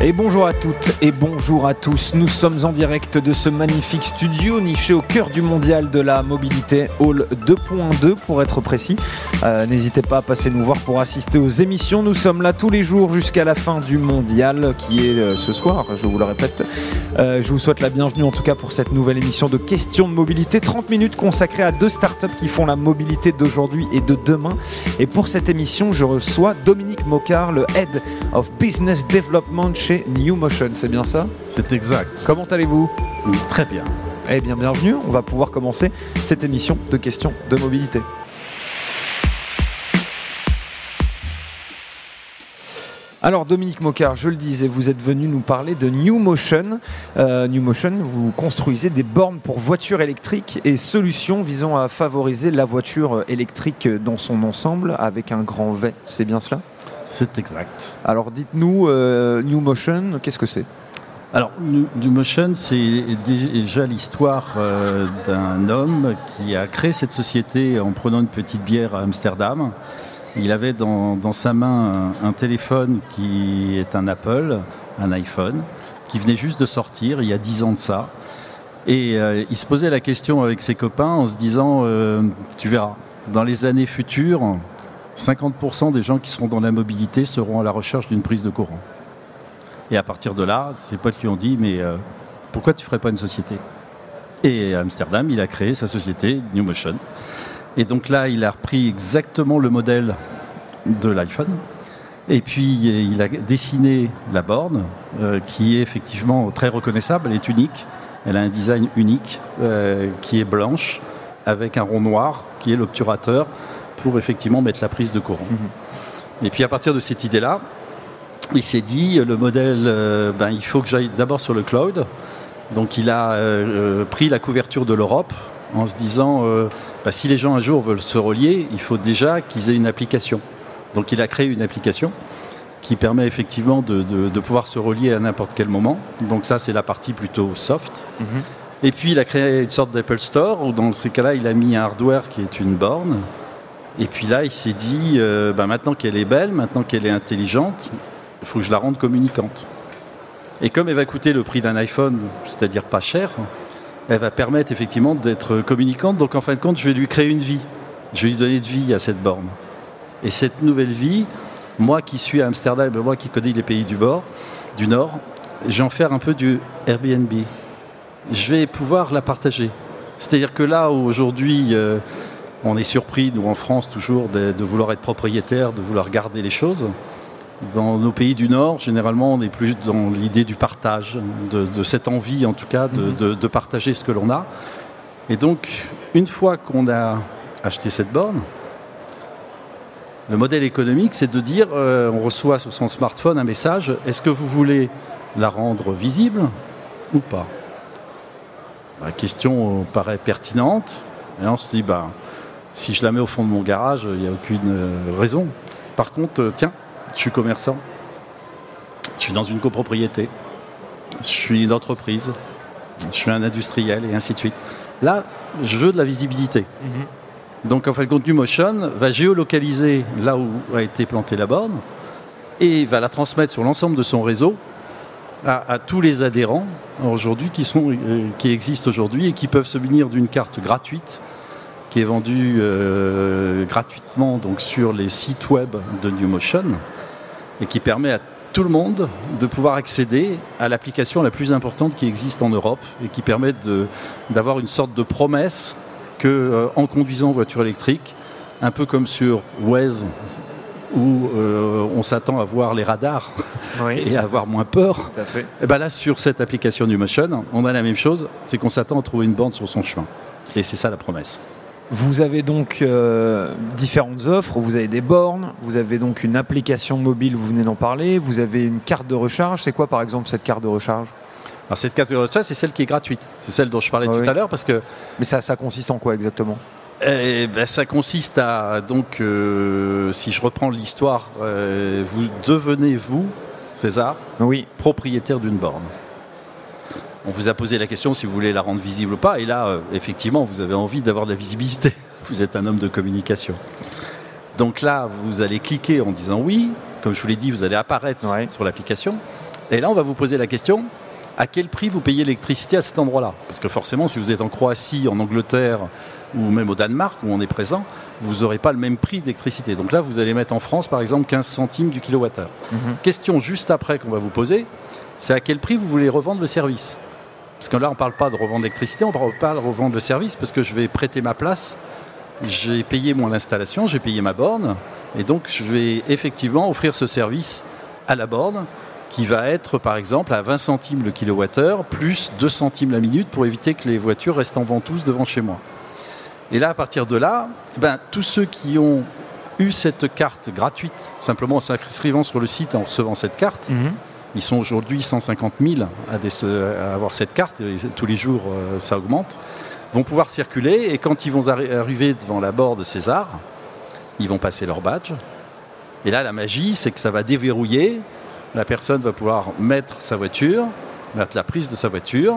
Et bonjour à toutes et bonjour à tous. Nous sommes en direct de ce magnifique studio niché au cœur du mondial de la mobilité, Hall 2.2 pour être précis. Euh, n'hésitez pas à passer nous voir pour assister aux émissions. Nous sommes là tous les jours jusqu'à la fin du mondial qui est euh, ce soir, je vous le répète. Euh, je vous souhaite la bienvenue en tout cas pour cette nouvelle émission de questions de mobilité. 30 minutes consacrées à deux startups qui font la mobilité d'aujourd'hui et de demain. Et pour cette émission, je reçois Dominique Mocard, le Head of Business Development New Motion, c'est bien ça C'est exact. Comment allez-vous Très bien. Eh bien, bienvenue. On va pouvoir commencer cette émission de questions de mobilité. Alors Dominique Mocard, je le disais, vous êtes venu nous parler de New Motion. Euh, New Motion, vous construisez des bornes pour voitures électriques et solutions visant à favoriser la voiture électrique dans son ensemble avec un grand V. C'est bien cela? C'est exact. Alors dites-nous, euh, New Motion, qu'est-ce que c'est Alors, New Motion, c'est déjà l'histoire euh, d'un homme qui a créé cette société en prenant une petite bière à Amsterdam. Il avait dans, dans sa main un, un, téléphone qui est un Apple, un iPhone, qui venait juste de sortir il y a 10 ans de ça. Et euh, il se posait la question avec ses copains en se disant, euh, tu verras, dans les années futures, 50% des gens qui seront dans la mobilité seront à la recherche d'une prise de courant. Et à partir de là, ses potes lui ont dit, mais euh, pourquoi tu ne ferais pas une société? Et à Amsterdam, il a créé sa société, New Motion. Et donc là, il a repris exactement le modèle de l'iPhone. Et puis, il a dessiné la borne, euh, qui est effectivement très reconnaissable, elle est unique. Elle a un design unique, euh, qui est blanche, avec un rond noir, qui est l'obturateur, pour effectivement mettre la prise de courant. -hmm. Et puis, à partir de cette idée-là, il s'est dit, le modèle, euh, ben, il faut que j'aille d'abord sur le cloud. Donc, il a euh, pris la couverture de l'Europe en se disant euh, bah, si les gens un jour veulent se relier, il faut déjà qu'ils aient une application. Donc il a créé une application qui permet effectivement de, de, de pouvoir se relier à n'importe quel moment. Donc ça c'est la partie plutôt soft. Mm -hmm. Et puis il a créé une sorte d'Apple Store où dans ce cas-là il a mis un hardware qui est une borne. Et puis là il s'est dit euh, bah, maintenant qu'elle est belle, maintenant qu'elle est intelligente, il faut que je la rende communicante. Et comme elle va coûter le prix d'un iPhone, c'est-à-dire pas cher, elle va permettre effectivement d'être communicante. Donc en fin de compte, je vais lui créer une vie. Je vais lui donner de vie à cette borne. Et cette nouvelle vie, moi qui suis à Amsterdam, moi qui connais les pays du bord, du Nord, je vais en faire un peu du Airbnb. Je vais pouvoir la partager. C'est-à-dire que là où aujourd'hui euh, on est surpris, nous en France toujours, de, de, vouloir être propriétaire, de vouloir garder les choses, dans nos pays du Nord, généralement, on est plus dans l'idée du partage, de, de, cette envie, en tout cas, de, -hmm. de, partager ce que l'on a. Et donc, une fois qu'on a acheté cette borne, le modèle économique, c'est de dire, euh, on reçoit sur son smartphone un message, est-ce que vous voulez la rendre visible ou pas? La question paraît pertinente, et on se dit, bah, si je la mets au fond de mon garage, il n'y a aucune raison. Par contre, tiens, je suis commerçant, je suis dans une copropriété, je suis une entreprise, je suis un industriel et ainsi de suite. Là, je veux de la visibilité. -hmm. Donc en fin de compte, Motion va géolocaliser là où a été plantée la borne et va la transmettre sur l'ensemble de son réseau à, à tous les adhérents aujourd'hui qui, sont, euh, qui existent aujourd'hui et qui peuvent se munir d'une carte gratuite qui est vendue euh, gratuitement donc sur les sites web de NewMotion et qui permet à tout le monde de pouvoir accéder à l'application la plus importante qui existe en Europe et qui permet d'avoir une sorte de promesse que euh, en conduisant en voiture électrique, un peu comme sur Waze où euh, on s'attend à voir les radars oui. et à avoir moins peur. Et ben là, sur cette application NewMotion, on a la même chose, c'est qu'on s'attend à trouver une bande sur son chemin. Et c'est ça la promesse. Vous avez donc euh, différentes offres, vous avez des bornes, vous avez donc une application mobile, vous venez d'en parler, vous avez une carte de recharge. C'est quoi par exemple cette carte de recharge? Alors cette carte de recharge, c'est celle qui est gratuite. C'est celle dont je parlais ah, tout oui. à l'heure parce que. Mais ça, ça consiste en quoi exactement? Eh ben, ça consiste à donc, euh, si je reprends l'histoire, euh, vous devenez vous, César, oui. propriétaire d'une borne. On vous a posé la question si vous voulez la rendre visible ou pas. Et là, euh, effectivement, vous avez envie d'avoir de la visibilité. Vous êtes un homme de communication. Donc là, vous allez cliquer en disant oui. Comme je vous l'ai dit, vous allez apparaître Ouais. sur l'application. Et là, on va vous poser la question à quel prix vous payez l'électricité à cet endroit-là? Parce que forcément, si vous êtes en Croatie, en Angleterre ou même au Danemark où on est présent, vous n'aurez pas le même prix d'électricité. Donc là, vous allez mettre en France, par exemple, 15 centimes du kilowattheure. Mhm. Question juste après qu'on va vous poser, c'est à quel prix vous voulez revendre le service? Parce que là, on ne parle pas de revendre l'électricité, on parle de revendre le service parce que je vais prêter ma place, j'ai payé mon installation, j'ai payé ma borne, et donc je vais effectivement offrir ce service à la borne qui va être par exemple à 20 centimes le kilowattheure plus 2 centimes la minute pour éviter que les voitures restent en ventouse devant chez moi. Et là, à partir de là, ben, tous ceux qui ont eu cette carte gratuite, simplement en s'inscrivant sur le site en recevant cette carte, Mhm. Ils sont aujourd'hui 150 000 à, des- à avoir cette carte, et tous les jours euh, ça augmente, vont pouvoir circuler et quand ils vont arri- arriver devant la bord de César, ils vont passer leur badge. Et là, la magie, c'est que ça va déverrouiller, la personne va pouvoir mettre sa voiture, mettre la prise de sa voiture,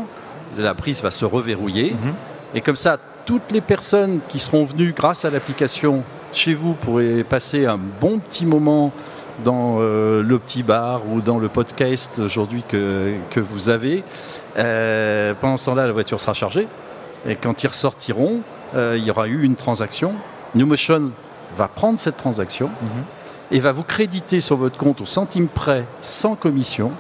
la prise va se reverrouiller, Mhm. et comme ça, toutes les personnes qui seront venues grâce à l'application chez vous pourraient passer un bon petit moment dans euh, le petit bar ou dans le podcast aujourd'hui que, que vous avez. Euh, pendant ce temps-là, la voiture sera chargée. Et quand ils ressortiront, euh, il y aura eu une transaction. NewMotion va prendre cette transaction Mhm. et va vous créditer sur votre compte au centime près, sans commission,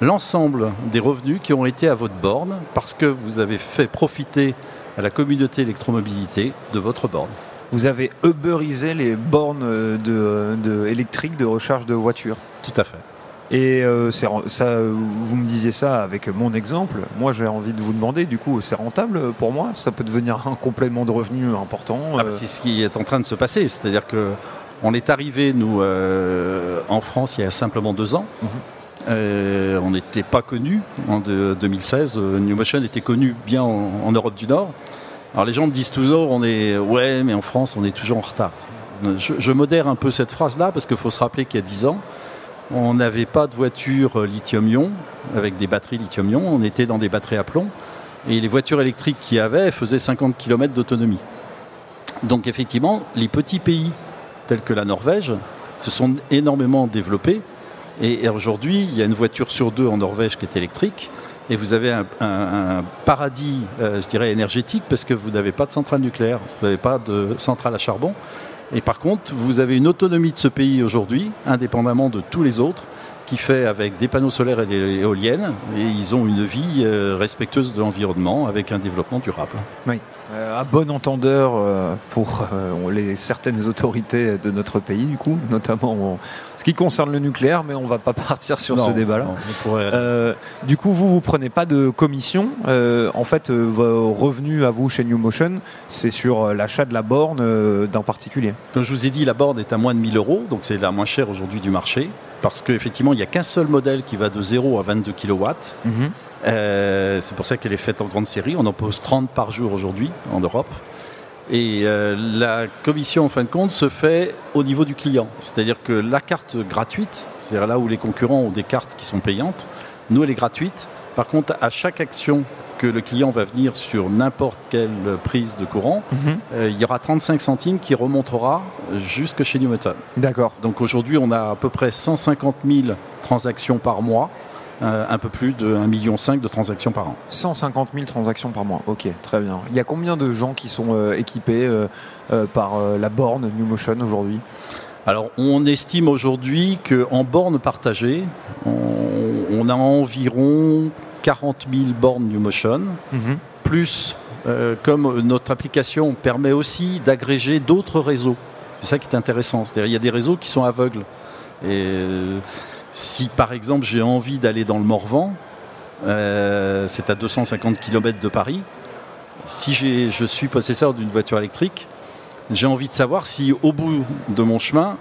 l'ensemble des revenus qui ont été à votre borne parce que vous avez fait profiter à la communauté électromobilité de votre borne. Vous avez Uberisé les bornes euh, de, de électriques de recharge de voitures. Tout à fait. Et euh, ça, euh, vous me disiez ça avec mon exemple. Moi, j'ai envie de vous demander, du coup, c'est rentable pour moi? Ça peut devenir un complément de revenu important Ah bah, euh, c'est ce qui est en train de se passer. C'est-à-dire que on est arrivé, nous, euh, en France, il y a simplement deux ans. Euh, on n'était pas connu en de- 2016. euh, New Motion était connu bien en, en Europe du Nord. Alors les gens me disent toujours, on est ouais, mais en France, on est toujours en retard. Je, modère un peu cette phrase-là parce qu'il faut se rappeler qu'il y a dix ans, on n'avait pas de voiture euh, lithium-ion avec des batteries lithium-ion. On était dans des batteries à plomb et les voitures électriques qu'il y avait faisaient 50 km d'autonomie. Donc effectivement, les petits pays tels que la Norvège se sont énormément développés. Et aujourd'hui, il y a une voiture sur deux en Norvège qui est électrique. Et vous avez un, paradis, euh, je dirais, énergétique parce que vous n'avez pas de centrale nucléaire, vous n'avez pas de centrale à charbon. Et par contre, vous avez une autonomie de ce pays aujourd'hui, indépendamment de tous les autres, qui fait avec des panneaux solaires et des éoliennes. Et ils ont une vie euh, respectueuse de l'environnement avec un développement durable. Euh, à bon entendeur euh, pour euh, les certaines autorités de notre pays, du coup, notamment en ce qui concerne le nucléaire, mais on va pas partir sur Non, ce débat-là. pourrait- Euh, du coup, vous, vous prenez pas de commission. Euh, en fait, euh, vos revenus à vous chez New Motion, c'est sur l'achat de la borne euh, d'un particulier. Comme je vous ai dit, la borne est à moins de 1000 euros, donc c'est la moins chère aujourd'hui du marché, parce qu'effectivement, il n'y a qu'un seul modèle qui va de 0 à 22 kW. Euh, c'est pour ça qu'elle est faite en grande série. On en pose 30 par jour aujourd'hui en Europe. Et euh, la commission, en fin de compte, se fait au niveau du client. C'est-à-dire que la carte gratuite, c'est-à-dire là où les concurrents ont des cartes qui sont payantes, nous, elle est gratuite. Par contre, à chaque action que le client va venir sur n'importe quelle prise de courant, euh, il y aura 35 centimes qui remontera jusque chez Newton. D'accord. Donc aujourd'hui, on a à peu près 150 000 transactions par mois, euh, un peu plus de 1,5 million de transactions par an. 150 000 transactions par mois. Ok, très bien. Il y a combien de gens qui sont euh, équipés euh, par la borne New Motion aujourd'hui? Alors on estime aujourd'hui qu'en bornes partagées, on, on a environ 40 000 bornes NewMotion, plus euh, comme notre application permet aussi d'agréger d'autres réseaux. C'est ça qui est intéressant. C'est-à-dire il y a des réseaux qui sont aveugles. Et si par exemple j'ai envie d'aller dans le Morvan, euh, c'est à 250 km de Paris, si je suis possesseur d'une voiture électrique, j'ai envie de savoir si au bout de mon chemin,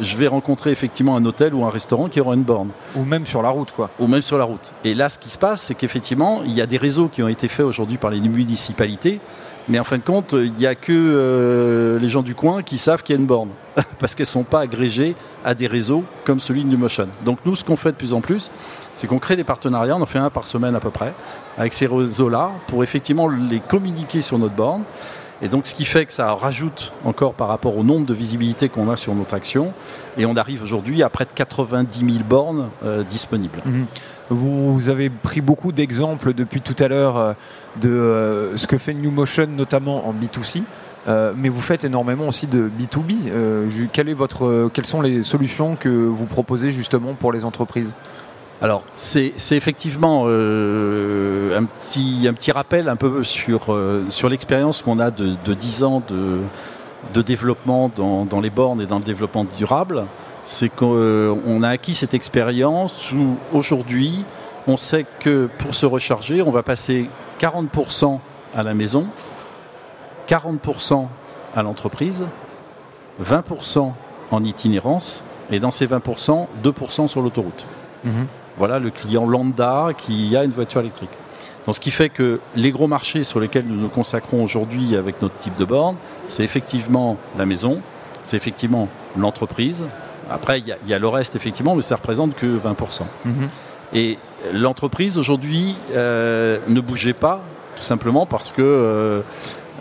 je vais rencontrer effectivement un hôtel ou un restaurant qui aura une borne. Ou même sur la route, quoi. Ou même sur la route. Et là, ce qui se passe, c'est qu'effectivement, il y a des réseaux qui ont été faits aujourd'hui par les municipalités, mais en fin de compte, il n'y a que euh, les gens du coin qui savent qu'il y a une borne, parce qu'elles ne sont pas agrégées à des réseaux comme celui de NewMotion. Donc nous, ce qu'on fait de plus en plus, c'est qu'on crée des partenariats, on en fait un par semaine à peu près, avec ces réseaux-là, pour effectivement les communiquer sur notre borne. Et donc, ce qui fait que ça rajoute encore par rapport au nombre de visibilités qu'on a sur notre action. Et on arrive aujourd'hui à près de 90 000 bornes euh, disponibles. Mhm. Vous avez pris beaucoup d'exemples depuis tout à l'heure euh, de euh, ce que fait NewMotion, notamment en B2C. mais vous faites énormément aussi de B2B. est votre, quelles sont les solutions que vous proposez justement pour les entreprises? Alors, c'est effectivement euh, un, petit, rappel un peu sur, euh, l'expérience qu'on a de, 10 ans de, de développement dans, les bornes et dans le développement durable. C'est qu'on euh, a acquis cette expérience où aujourd'hui, on sait que pour se recharger, on va passer 40% à la maison, 40% à l'entreprise, 20% en itinérance, et dans ces 20%, 2% sur l'autoroute. Mhm. Voilà le client lambda qui a une voiture électrique. Donc, ce qui fait que les gros marchés sur lesquels nous nous consacrons aujourd'hui avec notre type de borne, c'est effectivement la maison, c'est effectivement l'entreprise. Après, il y, a le reste, effectivement, mais ça représente que 20%. Mhm. Et l'entreprise, aujourd'hui, euh, ne bougeait pas, tout simplement parce que euh,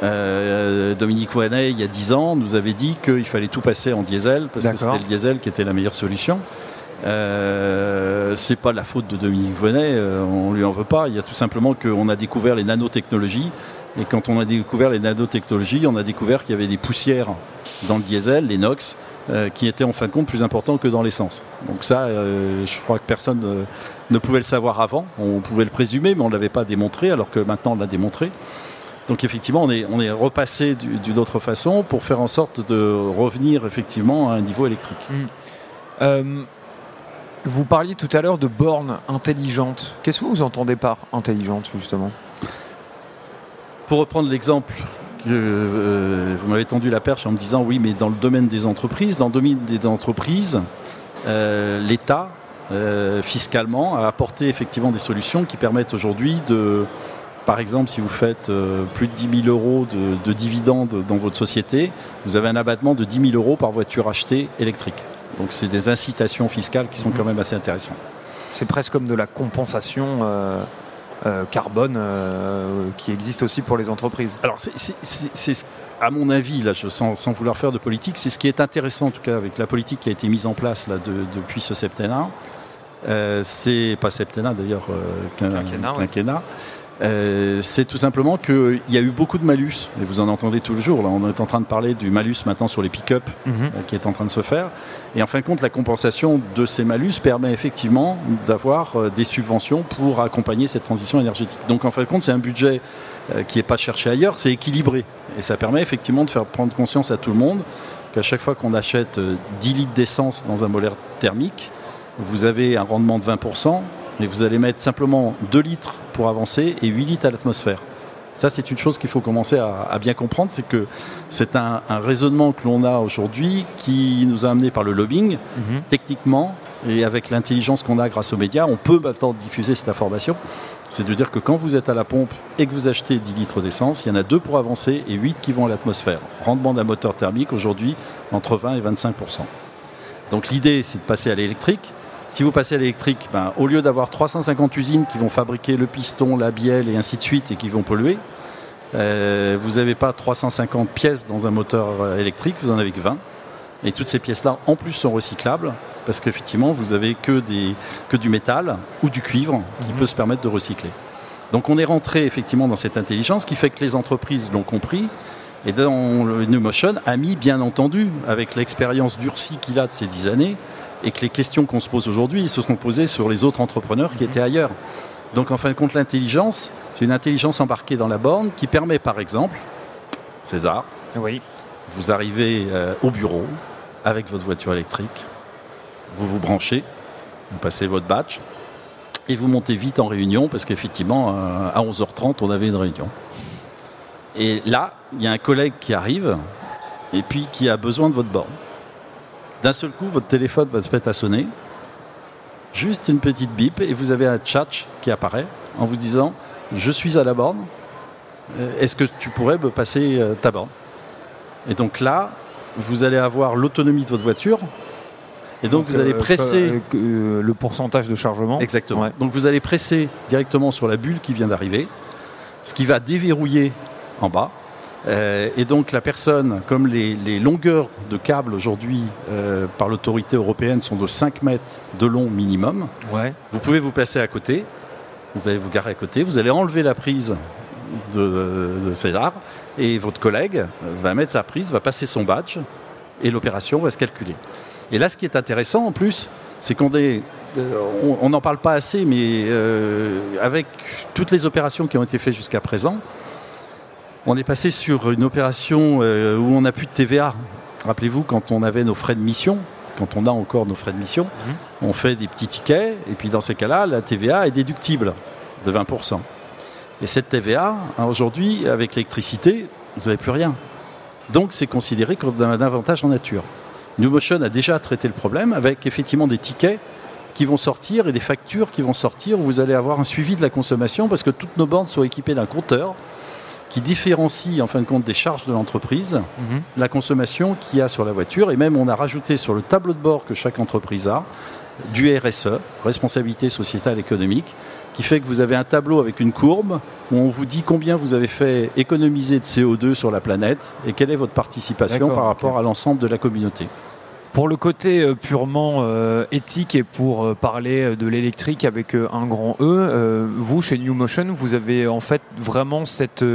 euh, Dominique Ouanet, il y a 10 ans, nous avait dit qu'il fallait tout passer en diesel, parce que c'était le diesel qui était la meilleure solution. Euh, c'est pas la faute de Dominique Venet, euh, on lui en veut pas. Il y a tout simplement qu'on a découvert les nanotechnologies. Et quand on a découvert les nanotechnologies, on a découvert qu'il y avait des poussières dans le diesel, les NOx, euh, qui étaient en fin de compte plus importants que dans l'essence. Donc ça, je crois que personne ne pouvait le savoir avant. On pouvait le présumer, mais on ne l'avait pas démontré, alors que maintenant on l'a démontré. Donc effectivement, on est, on est repassé d'une autre façon pour faire en sorte de revenir effectivement à un niveau électrique. Mmh. Vous parliez tout à l'heure de bornes intelligentes. Qu'est-ce que vous entendez par intelligente, justement? Pour reprendre l'exemple que euh, vous m'avez tendu la perche en me disant oui, mais dans le domaine des entreprises, dans le domaine des entreprises, euh, l'État, euh, fiscalement, a apporté effectivement des solutions qui permettent aujourd'hui de, par exemple, si vous faites plus de 10 000 euros de, de dividendes dans votre société, vous avez un abattement de 10 000 euros par voiture achetée électrique. Donc c'est des incitations fiscales qui sont quand même assez intéressantes. C'est presque comme de la compensation euh, euh, carbone euh, qui existe aussi pour les entreprises. Alors c'est à mon avis, là, je, sans, sans, vouloir faire de politique, c'est ce qui est intéressant en tout cas avec la politique qui a été mise en place là, depuis ce septennat. c'est pas septennat d'ailleurs, quinquennat. Euh, c'est tout simplement qu'il y a eu beaucoup de malus, et vous en entendez tous les jours. Là, on est en train de parler du malus maintenant sur les pick-up mhm. euh, qui est en train de se faire. Et en fin de compte, la compensation de ces malus permet effectivement d'avoir euh, des subventions pour accompagner cette transition énergétique. Donc en fin de compte, c'est un budget qui n'est pas cherché ailleurs, c'est équilibré. Et ça permet effectivement de faire prendre conscience à tout le monde qu'à chaque fois qu'on achète 10 litres d'essence dans un molaire thermique, vous avez un rendement de 20%, mais vous allez mettre simplement 2 litres pour avancer et 8 litres à l'atmosphère. Ça, c'est une chose qu'il faut commencer à, bien comprendre, c'est que c'est un, raisonnement que l'on a aujourd'hui qui nous a amené par le lobbying. Mhm. Techniquement, et avec l'intelligence qu'on a grâce aux médias, on peut maintenant diffuser cette information. C'est de dire que quand vous êtes à la pompe et que vous achetez 10 litres d'essence, il y en a 2 pour avancer et 8 qui vont à l'atmosphère. Rendement d'un moteur thermique aujourd'hui entre 20 et 25% Donc l'idée, c'est de passer à l'électrique. Si vous passez à l'électrique, ben, au lieu d'avoir 350 usines qui vont fabriquer le piston, la bielle et ainsi de suite et qui vont polluer, euh, vous n'avez pas 350 pièces dans un moteur euh, électrique, vous en avez que 20. Et toutes ces pièces-là, en plus, sont recyclables parce qu'effectivement, vous avez que, des, que du métal ou du cuivre qui mhm. peut se permettre de recycler. Donc on est rentré effectivement dans cette intelligence qui fait que les entreprises l'ont compris. Et dans le New Motion a mis, bien entendu, avec l'expérience durcie qu'il a de ces 10 années, et que les questions qu'on se pose aujourd'hui se sont posées sur les autres entrepreneurs qui mhm. étaient ailleurs. Donc en fin de compte, l'intelligence, c'est une intelligence embarquée dans la borne qui permet par exemple, César, oui. vous arrivez euh, au bureau avec votre voiture électrique, vous vous branchez, vous passez votre batch et vous montez vite en réunion parce qu'effectivement, euh, à 11h30, on avait une réunion. Et là, il y a un collègue qui arrive et puis qui a besoin de votre borne. D'un seul coup, votre téléphone va se mettre à sonner. Juste une petite bip et vous avez un chat qui apparaît en vous disant Je suis à la borne. Euh, est-ce que tu pourrais me passer euh, ta borne? Et donc là, vous allez avoir l'autonomie de votre voiture. Et donc, vous allez euh, presser. euh, euh, le pourcentage de chargement. Exactement. Ouais. Donc vous allez presser directement sur la bulle qui vient d'arriver, ce qui va déverrouiller en bas. Euh, et donc la personne, comme les, les longueurs de câbles aujourd'hui euh, par l'autorité européenne sont de 5 mètres de long minimum, Ouais. vous pouvez vous placer à côté, vous allez vous garer à côté, vous allez enlever la prise de, de César et votre collègue va mettre sa prise, va passer son badge et l'opération va se calculer. Et là, ce qui est intéressant en plus, c'est qu'on est, euh, on- on n'en parle pas assez, mais euh, avec toutes les opérations qui ont été faites jusqu'à présent, on est passé sur une opération euh, où on n'a plus de TVA. Rappelez-vous, quand on avait nos frais de mission, quand on a encore nos frais de mission, on fait des petits tickets, et puis dans ces cas-là, la TVA est déductible de 20%. Et cette TVA, hein, aujourd'hui, avec l'électricité, vous n'avez plus rien. Donc c'est considéré comme un avantage en nature. NewMotion a déjà traité le problème avec effectivement des tickets qui vont sortir et des factures qui vont sortir où vous allez avoir un suivi de la consommation parce que toutes nos bornes sont équipées d'un compteur qui différencie en fin de compte des charges de l'entreprise Mhm. la consommation qu'il y a sur la voiture. Et même, on a rajouté sur le tableau de bord que chaque entreprise a du RSE, responsabilité sociétale économique, qui fait que vous avez un tableau avec une courbe où on vous dit combien vous avez fait économiser de CO2 sur la planète et quelle est votre participation par rapport à l'ensemble de la communauté. Pour le côté euh, purement euh, éthique et pour euh, parler de l'électrique avec un grand E, vous chez New Motion, vous avez en fait vraiment cette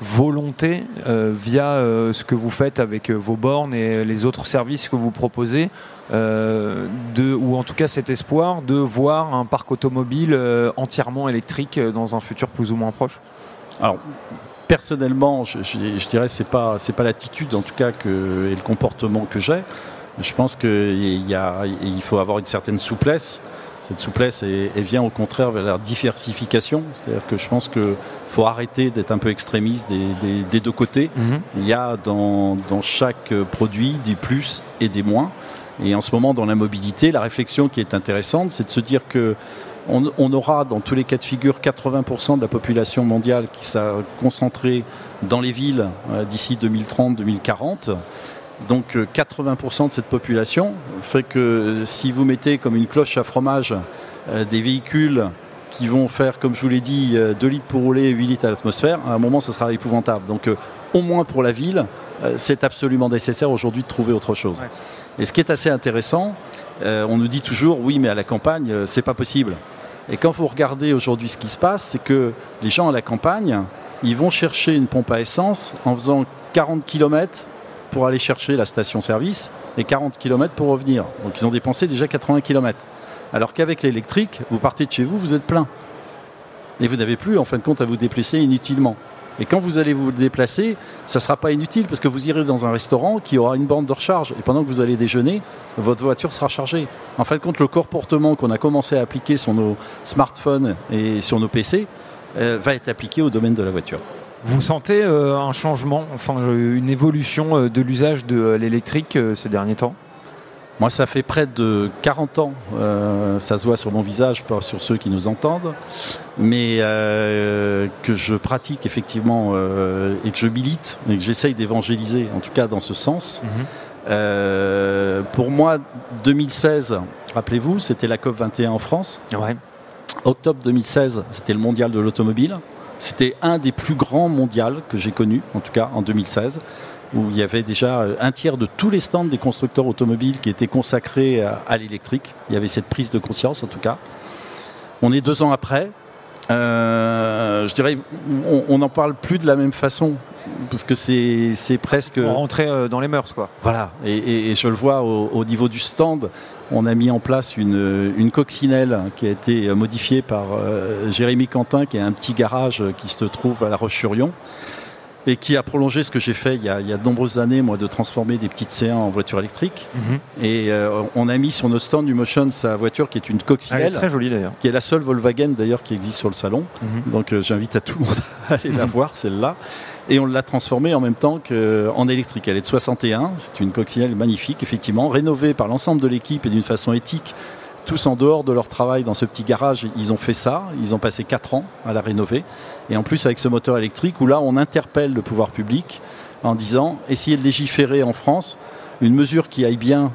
volonté via ce que vous faites avec vos bornes et les autres services que vous proposez, ou en tout cas cet espoir de voir un parc automobile entièrement électrique dans un futur plus ou moins proche? Alors, personnellement, je, dirais c'est pas c'est pas l'attitude en tout cas et le comportement que j'ai. Je pense qu'il il faut avoir une certaine souplesse. Cette souplesse elle, elle vient au contraire vers la diversification. C'est-à-dire que je pense que faut arrêter d'être un peu extrémiste des, des- des deux côtés. Il y a dans, dans chaque produit des plus et des moins. Et en ce moment, dans la mobilité, la réflexion qui est intéressante, c'est de se dire que on, on aura dans tous les cas de figure 80% de la population mondiale qui sera concentrée dans les villes euh, d'ici 2030-2040. Donc euh, 80% de cette population fait que euh, si vous mettez comme une cloche à fromage euh, des véhicules qui vont faire, comme je vous l'ai dit, euh, 2 litres pour rouler et 8 litres à l'atmosphère, à un moment, ça sera épouvantable. Donc, euh, au moins pour la ville, euh, c'est absolument nécessaire aujourd'hui de trouver autre chose. Ouais. Et ce qui est assez intéressant, euh, on nous dit toujours, oui, mais à la campagne, euh, c'est pas possible. Et quand vous regardez aujourd'hui ce qui se passe, c'est que les gens à la campagne, ils vont chercher une pompe à essence en faisant 40 km pour aller chercher la station-service et 40 km pour revenir. Donc ils ont dépensé déjà 80 km. Alors qu'avec l'électrique, vous partez de chez vous, vous êtes plein. Et vous n'avez plus, en fin de compte, à vous déplacer inutilement. Et quand vous allez vous déplacer, ça ne sera pas inutile parce que vous irez dans un restaurant qui aura une bande de recharge. Et pendant que vous allez déjeuner, votre voiture sera chargée. En fin de compte, le comportement qu'on a commencé à appliquer sur nos smartphones et sur nos PC euh, va être appliqué au domaine de la voiture. Vous sentez euh, un changement, enfin euh, une évolution euh, de l'usage de l'électrique ces derniers temps? Moi, ça fait près de 40 ans, euh, ça se voit sur mon visage, pas sur ceux qui nous entendent, mais euh, que je pratique effectivement et que je milite et que j'essaye d'évangéliser, en tout cas dans ce sens. Euh, pour moi, 2016, rappelez-vous, c'était la COP 21 en France. Ouais. Octobre 2016, c'était le mondial de l'automobile. C'était un des plus grands mondiaux que j'ai connu, en tout cas en 2016, où il y avait déjà euh, un tiers de tous les stands des constructeurs automobiles qui étaient consacrés à l'électrique. Il y avait cette prise de conscience, en tout cas. On est deux ans après. Euh, je dirais, on n'en parle plus de la même façon, parce que c'est c'est presque... On rentrait euh, dans les mœurs, quoi. Voilà, et, et- et je le vois au, au niveau du stand, on a mis en place une, une coccinelle qui a été modifiée par euh, Jérémy Quentin, qui est un petit garage qui se trouve à La Roche-sur-Yon, et qui a prolongé ce que j'ai fait il y, a, il y a de nombreuses années, moi, de transformer des petites C1 en voitures électriques. Et euh, on a mis sur nos stands du Motion sa voiture qui est une Elle est coccinelle, très jolie d'ailleurs. qui est la seule Volkswagen d'ailleurs qui existe sur le salon. Mhm. Donc euh, j'invite à tout le monde à aller la voir, celle-là. et on l'a transformée en même temps qu'en électrique. Elle est de 61, c'est une coccinelle magnifique, effectivement, rénovée par l'ensemble de l'équipe et d'une façon éthique. Tous en dehors de leur travail dans ce petit garage, ils ont fait ça. Ils ont passé 4 ans à la rénover. Et en plus, avec ce moteur électrique, où là, on interpelle le pouvoir public en disant essayez de légiférer en France une mesure qui aille bien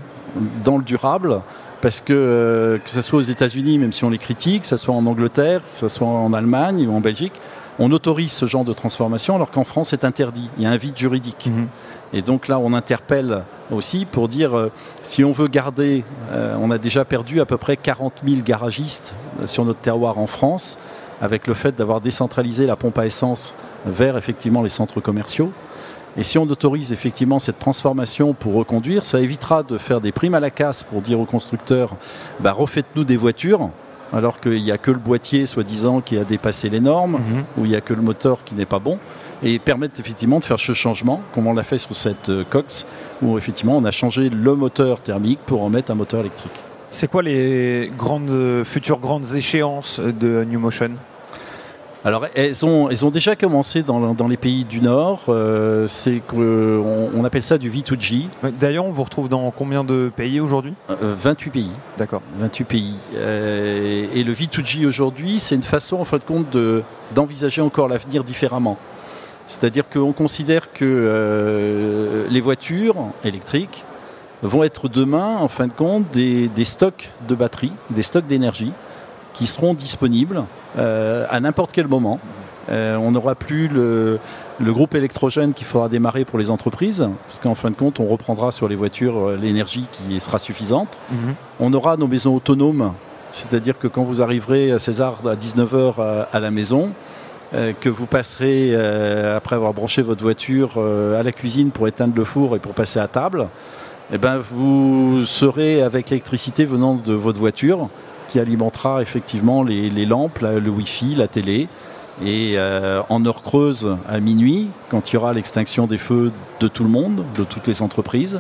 dans le durable, parce que euh, que ce soit aux États-Unis, même si on les critique, que ce soit en Angleterre, que ce soit en Allemagne ou en Belgique, on autorise ce genre de transformation alors qu'en France c'est interdit. Il y a un vide juridique. Mhm. Et donc là, on interpelle aussi pour dire euh, si on veut garder, euh, on a déjà perdu à peu près 40 000 garagistes sur notre terroir en France, avec le fait d'avoir décentralisé la pompe à essence vers effectivement les centres commerciaux. Et si on autorise effectivement cette transformation pour reconduire, ça évitera de faire des primes à la casse pour dire aux constructeurs bah, refaites-nous des voitures, alors qu'il n'y a que le boîtier, soi-disant, qui a dépassé les normes, Mhm. ou il n'y a que le moteur qui n'est pas bon, et permettre effectivement de faire ce changement, comme on l'a fait sur cette euh, Cox, où effectivement on a changé le moteur thermique pour en mettre un moteur électrique. C'est quoi les grandes, futures grandes échéances de New Motion? Alors elles ont, elles ont déjà commencé dans, dans les pays du Nord, euh, c'est qu'on on appelle ça du V2G, D'ailleurs, on vous retrouve dans combien de pays aujourd'hui? Euh, 28 pays. D'accord. 28 pays. Euh, et le V2G aujourd'hui, c'est une façon, en fin de compte, de- d'envisager encore l'avenir différemment. C'est-à-dire qu'on considère que euh, les voitures électriques vont être demain, en fin de compte, des, des stocks de batteries, des stocks d'énergie qui seront disponibles euh, à n'importe quel moment. Euh, on n'aura plus le, le groupe électrogène qu'il faudra démarrer pour les entreprises, parce qu'en fin de compte, on reprendra sur les voitures euh, l'énergie qui sera suffisante. Mhm. On aura nos maisons autonomes, c'est-à-dire que quand vous arriverez à César à 19h à, à la maison, euh, que vous passerez, euh, après avoir branché votre voiture, euh, à la cuisine pour éteindre le four et pour passer à table, eh ben, vous serez avec l'électricité venant de votre voiture qui alimentera effectivement les, les lampes, la- le Wi-Fi, la télé. Et euh, en heure creuse, à minuit, quand il y aura l'extinction des feux de tout le monde, de toutes les entreprises,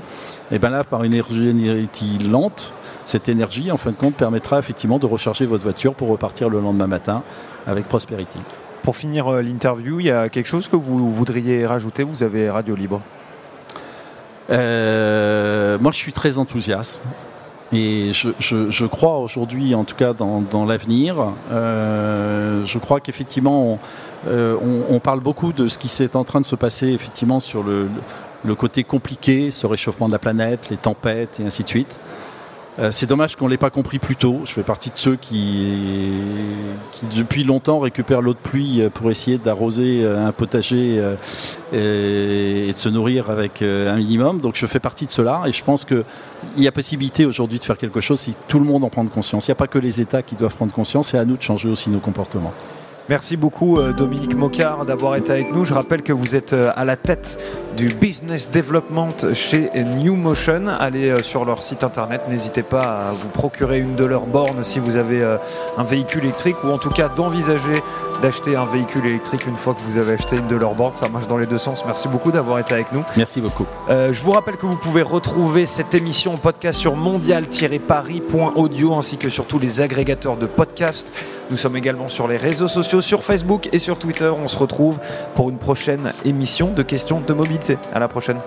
et bien là, par une énergie lente, cette énergie, en fin de compte, permettra effectivement de recharger votre voiture pour repartir le lendemain matin avec prospérité. Pour finir euh, l'interview, il y a quelque chose que vous voudriez rajouter? Vous avez Radio Libre. Euh, moi, je suis très enthousiaste. Et je, je- crois aujourd'hui, en tout cas, dans, dans l'avenir. Euh, je crois qu'effectivement, on, euh, on- on parle beaucoup de ce qui s'est en train de se passer effectivement sur le, le côté compliqué, ce réchauffement de la planète, les tempêtes et ainsi de suite. Euh, c'est dommage qu'on ne l'ait pas compris plus tôt. Je fais partie de ceux qui, depuis longtemps récupèrent l'eau de pluie euh, pour essayer d'arroser euh, un potager et, de se nourrir avec un minimum. Donc je fais partie de cela et je pense qu'il y a possibilité aujourd'hui de faire quelque chose si tout le monde en prend conscience. Il n'y a pas que les États qui doivent prendre conscience, c'est à nous de changer aussi nos comportements. Merci beaucoup euh, Dominique Mocard d'avoir été avec nous. Je rappelle que vous êtes euh, à la tête du business development chez New Motion. Allez euh, sur leur site internet, n'hésitez pas à vous procurer une de leurs bornes si vous avez un véhicule électrique ou en tout cas d'envisager d'acheter un véhicule électrique une fois que vous avez acheté une de leurs bornes. Ça marche dans les deux sens. Merci beaucoup d'avoir été avec nous. Merci beaucoup. Euh, je vous rappelle que vous pouvez retrouver cette émission en podcast sur mondial-paris.audio ainsi que sur tous les agrégateurs de podcasts. Nous sommes également sur les réseaux sociaux, sur Facebook et sur Twitter. On se retrouve pour une prochaine émission de questions de mobilité. À la prochaine.